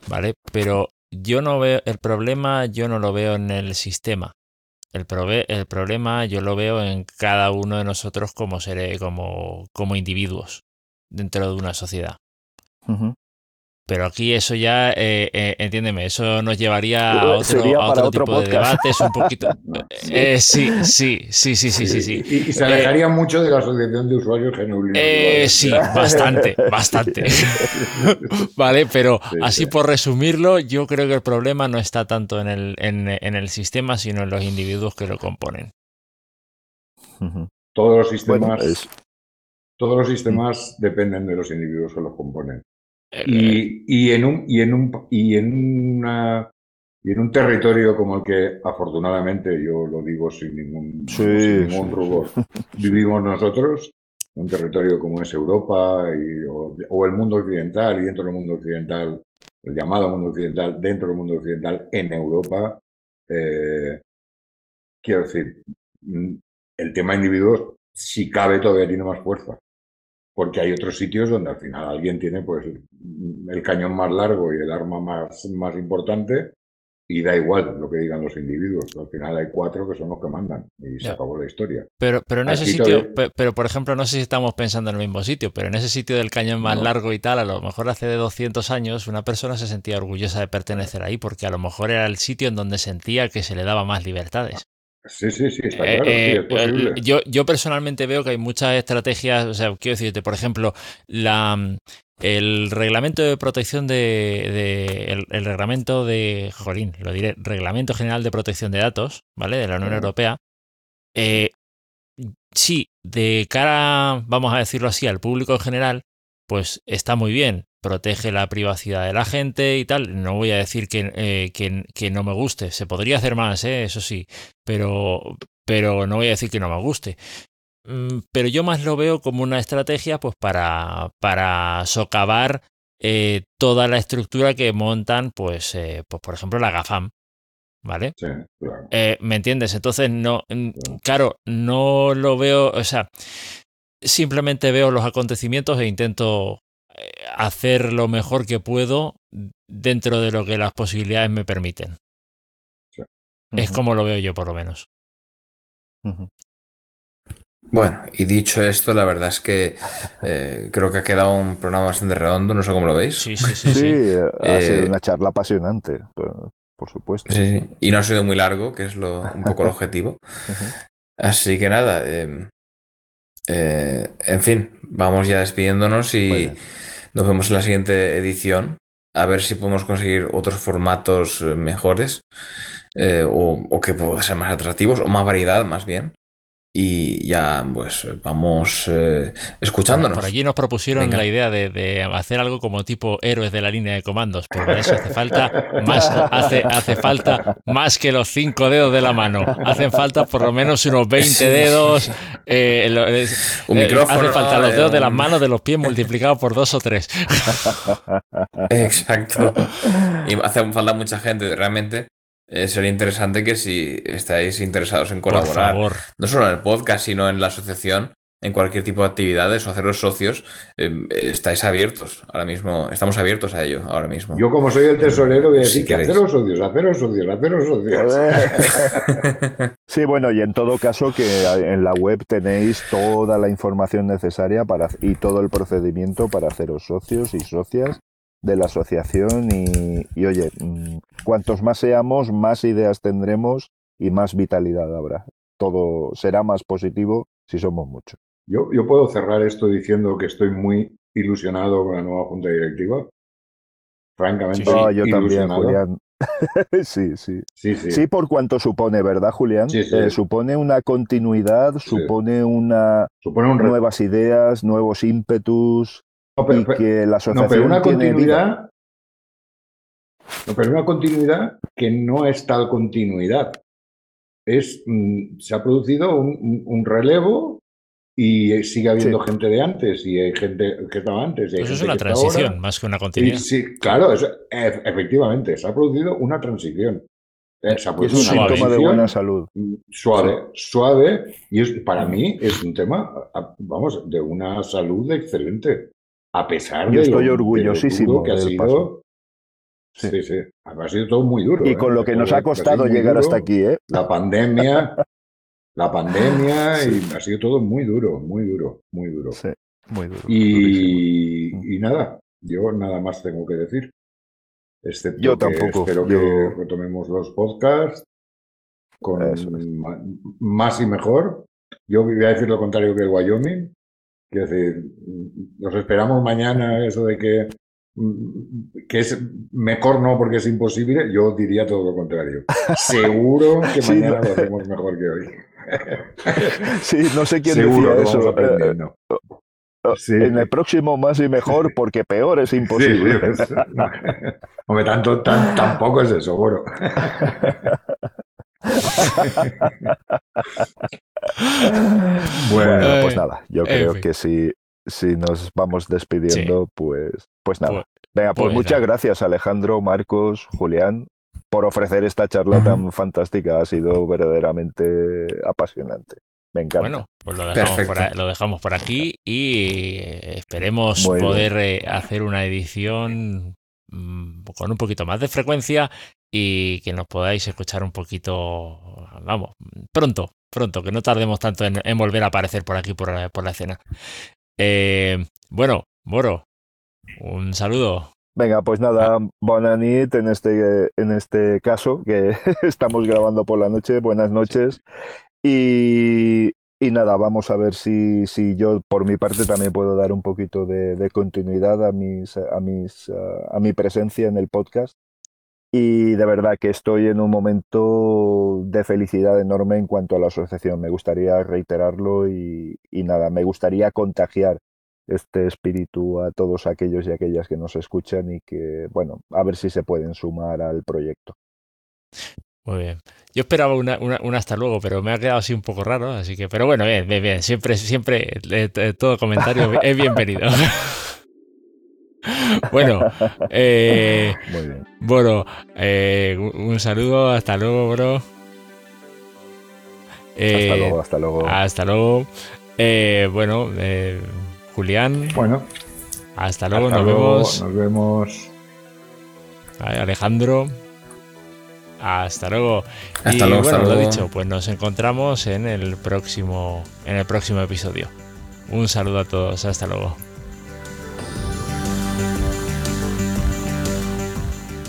¿vale? Pero yo no veo, el problema yo no lo veo en el sistema. El, el problema yo lo veo en cada uno de nosotros como, seré, como, como individuos dentro de una sociedad. Pero aquí eso ya, eh, eh, entiéndeme, eso nos llevaría a otro, tipo de debates, un poquito. Eh, sí, sí, sí, sí, sí, sí, Y, se alejaría mucho de la asociación de usuarios genuinos. sí, bastante, bastante. vale, pero así por resumirlo, yo creo que el problema no está tanto en el, en, el sistema, sino en los individuos que lo componen. Todos los sistemas, todos los sistemas dependen de los individuos que los componen. Y, en un, y, en un, y, en una, y en un territorio como el que afortunadamente, yo lo digo sin ningún, ningún rubor, vivimos nosotros, un territorio como es Europa y, o, el mundo occidental y dentro del mundo occidental, el llamado mundo occidental, dentro del mundo occidental en Europa, eh, quiero decir, mm, el tema individuo, si cabe, todavía tiene más fuerza porque hay otros sitios donde al final alguien tiene pues el cañón más largo y el arma más, más importante y da igual lo que digan los individuos. Al final hay cuatro que son los que mandan y se acabó la historia. Pero, pero en ese sitio, pero por ejemplo, no sé si estamos pensando en el mismo sitio, pero en ese sitio del cañón más largo y tal, a lo mejor hace de 200 años una persona se sentía orgullosa de pertenecer ahí porque a lo mejor era el sitio en donde sentía que se le daba más libertades. Sí, sí, sí, está claro. Eh, eh, yo, yo personalmente veo que hay muchas estrategias, o sea, quiero decirte, por ejemplo, la, el reglamento de protección de, el, reglamento de Jolín, lo diré, reglamento general de protección de datos, ¿vale? De la Unión Europea. Eh, sí, de cara, vamos a decirlo así, al público en general, pues está muy bien, protege la privacidad de la gente y tal. No voy a decir que, eh, que, no me guste, se podría hacer más, ¿eh? eso sí, pero, pero no voy a decir que no me guste. Mm, pero yo más lo veo como una estrategia pues para, para socavar eh, toda la estructura que montan, pues, pues por ejemplo, la GAFAM. ¿Vale? Sí, claro. Eh, ¿Me entiendes? Entonces, no, mm, claro, no lo veo, o sea, simplemente veo los acontecimientos e intento hacer lo mejor que puedo dentro de lo que las posibilidades me permiten. Es como lo veo yo, por lo menos. Bueno, y dicho esto, la verdad es que eh, creo que ha quedado un programa bastante redondo, no sé cómo lo veis. Sí, sí, sí. sí, ha sido eh, una charla apasionante, por supuesto. Sí, y no ha sido muy largo, que es lo, un poco el objetivo. Así que nada, em, eh, en fin, vamos ya despidiéndonos y nos vemos en la siguiente edición. A ver si podemos conseguir otros formatos mejores o, o que puedan ser más atractivos o más variedad, más bien y ya pues vamos eh, escuchándonos. Por allí nos propusieron la idea de, hacer algo como tipo héroes de la línea de comandos, pero para eso hace falta más, hace, hace falta más que los cinco dedos de la mano. Hacen falta por lo menos unos 20 dedos. Eh, Un eh, micrófono. hace falta los dedos de las manos, de los pies multiplicados por dos o tres. Exacto. Y hace falta mucha gente, realmente. Eh, sería interesante que si estáis interesados en colaborar, no solo en el podcast, sino en la asociación, en cualquier tipo de actividades o haceros socios, eh, estáis abiertos ahora mismo, estamos abiertos a ello ahora mismo. Yo como soy el tesorero voy a decir que haceros socios, haceros socios, haceros socios. sí, bueno, y en todo caso que en la web tenéis toda la información necesaria para y todo el procedimiento para haceros socios y socias de la asociación y, oye, mm, cuantos más seamos, más ideas tendremos y más vitalidad habrá. Todo será más positivo si somos muchos. Yo, yo puedo cerrar esto diciendo que estoy muy ilusionado con la nueva junta directiva. Francamente, ah, yo también, Julián. sí, sí, sí, sí. por cuanto supone, ¿verdad, Julián? Eh, supone una continuidad, supone una supone nuevas ideas, nuevos ímpetus, no, pero, que la asociación una continuidad. No, pero una continuidad que no es tal continuidad. Es, mm, se ha producido un, relevo y sigue habiendo gente de antes y hay gente que estaba antes. eso es una transición más que una continuidad. sí, claro, efectivamente, se ha producido una transición. Eh, es un síntoma de buena salud. Suave, suave, y es, para mí es un tema, vamos, de una salud excelente a pesar Yo de estoy orgullosísimo que ha sido. Sí. sí, Ha sido todo muy duro. Y ¿eh? con lo que nos ha costado llegar hasta aquí, ¿eh? La pandemia, la pandemia, y ha sido todo muy duro, muy duro, muy duro. Sí, muy duro. Y, nada, yo nada más tengo que decir. Excepto yo tampoco. espero que retomemos los podcasts con más y mejor. Yo voy a decir lo contrario que el Wyoming. Quiero decir, nos esperamos mañana eso de que, que es mejor no porque es imposible, yo diría todo lo contrario. Seguro que mañana lo hacemos mejor que hoy. Sí, no sé quién decía eso. Eh, eh, en el próximo más y mejor, porque peor es imposible. Hombre, tanto, tampoco es eso, bueno. bueno, pues nada, yo creo que si, si nos vamos despidiendo, pues, pues nada. Pues, Venga, pues, pues muchas gracias Alejandro, Marcos, Julián, por ofrecer esta charla tan fantástica. Ha sido verdaderamente apasionante. Me encanta. Bueno, pues lo dejamos, por, lo dejamos por aquí y esperemos poder eh, hacer una edición mm, con un poquito más de frecuencia y que nos podáis escuchar un poquito, vamos, pronto, pronto, que no tardemos tanto en, volver a aparecer por aquí, por la, por la escena. Eh, bueno, Moro, un saludo. Venga, pues nada, buena nit en este, en este caso, que estamos grabando por la noche. Buenas noches. Y, y nada, vamos a ver si, si, yo por mi parte también puedo dar un poquito de, de continuidad a, mis, a, mis, a mi presencia en el podcast y de verdad que estoy en un momento de felicidad enorme en cuanto a la asociación. Me gustaría reiterarlo y, nada, me gustaría contagiar este espíritu a todos aquellos y aquellas que nos escuchan y que, bueno, a ver si se pueden sumar al proyecto. Muy bien. Yo esperaba una, hasta luego, pero me ha quedado así un poco raro, así que, pero bueno, bien, bien, bien. Siempre, siempre, eh, todo comentario es bienvenido. bueno, eh, bueno, eh, un saludo, hasta luego, bro. Eh, hasta luego, hasta luego. Hasta luego. bueno, Julián. Bueno. Hasta luego, nos vemos. Nos vemos. Alejandro. Hasta luego. Hasta y luego, bueno, lo dicho, pues nos encontramos en el próximo, en el próximo episodio. Un saludo a todos, hasta luego.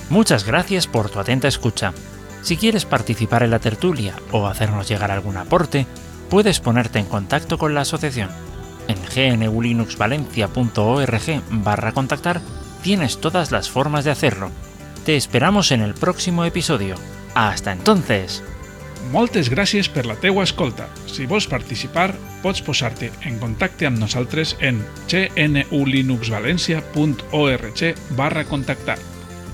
Muchas gracias por tu atenta escucha. Si quieres participar en la tertulia o hacernos llegar algún aporte, puedes ponerte en contacto con la asociación. En gnulinuxvalencia.org barra contactar tienes todas las formas de hacerlo. Te esperamos en el próximo episodio. Hasta entonces! Moltes gràcies per la teua escolta. Si vols participar, pots posar-te en contacte amb nosaltres en barra contactar.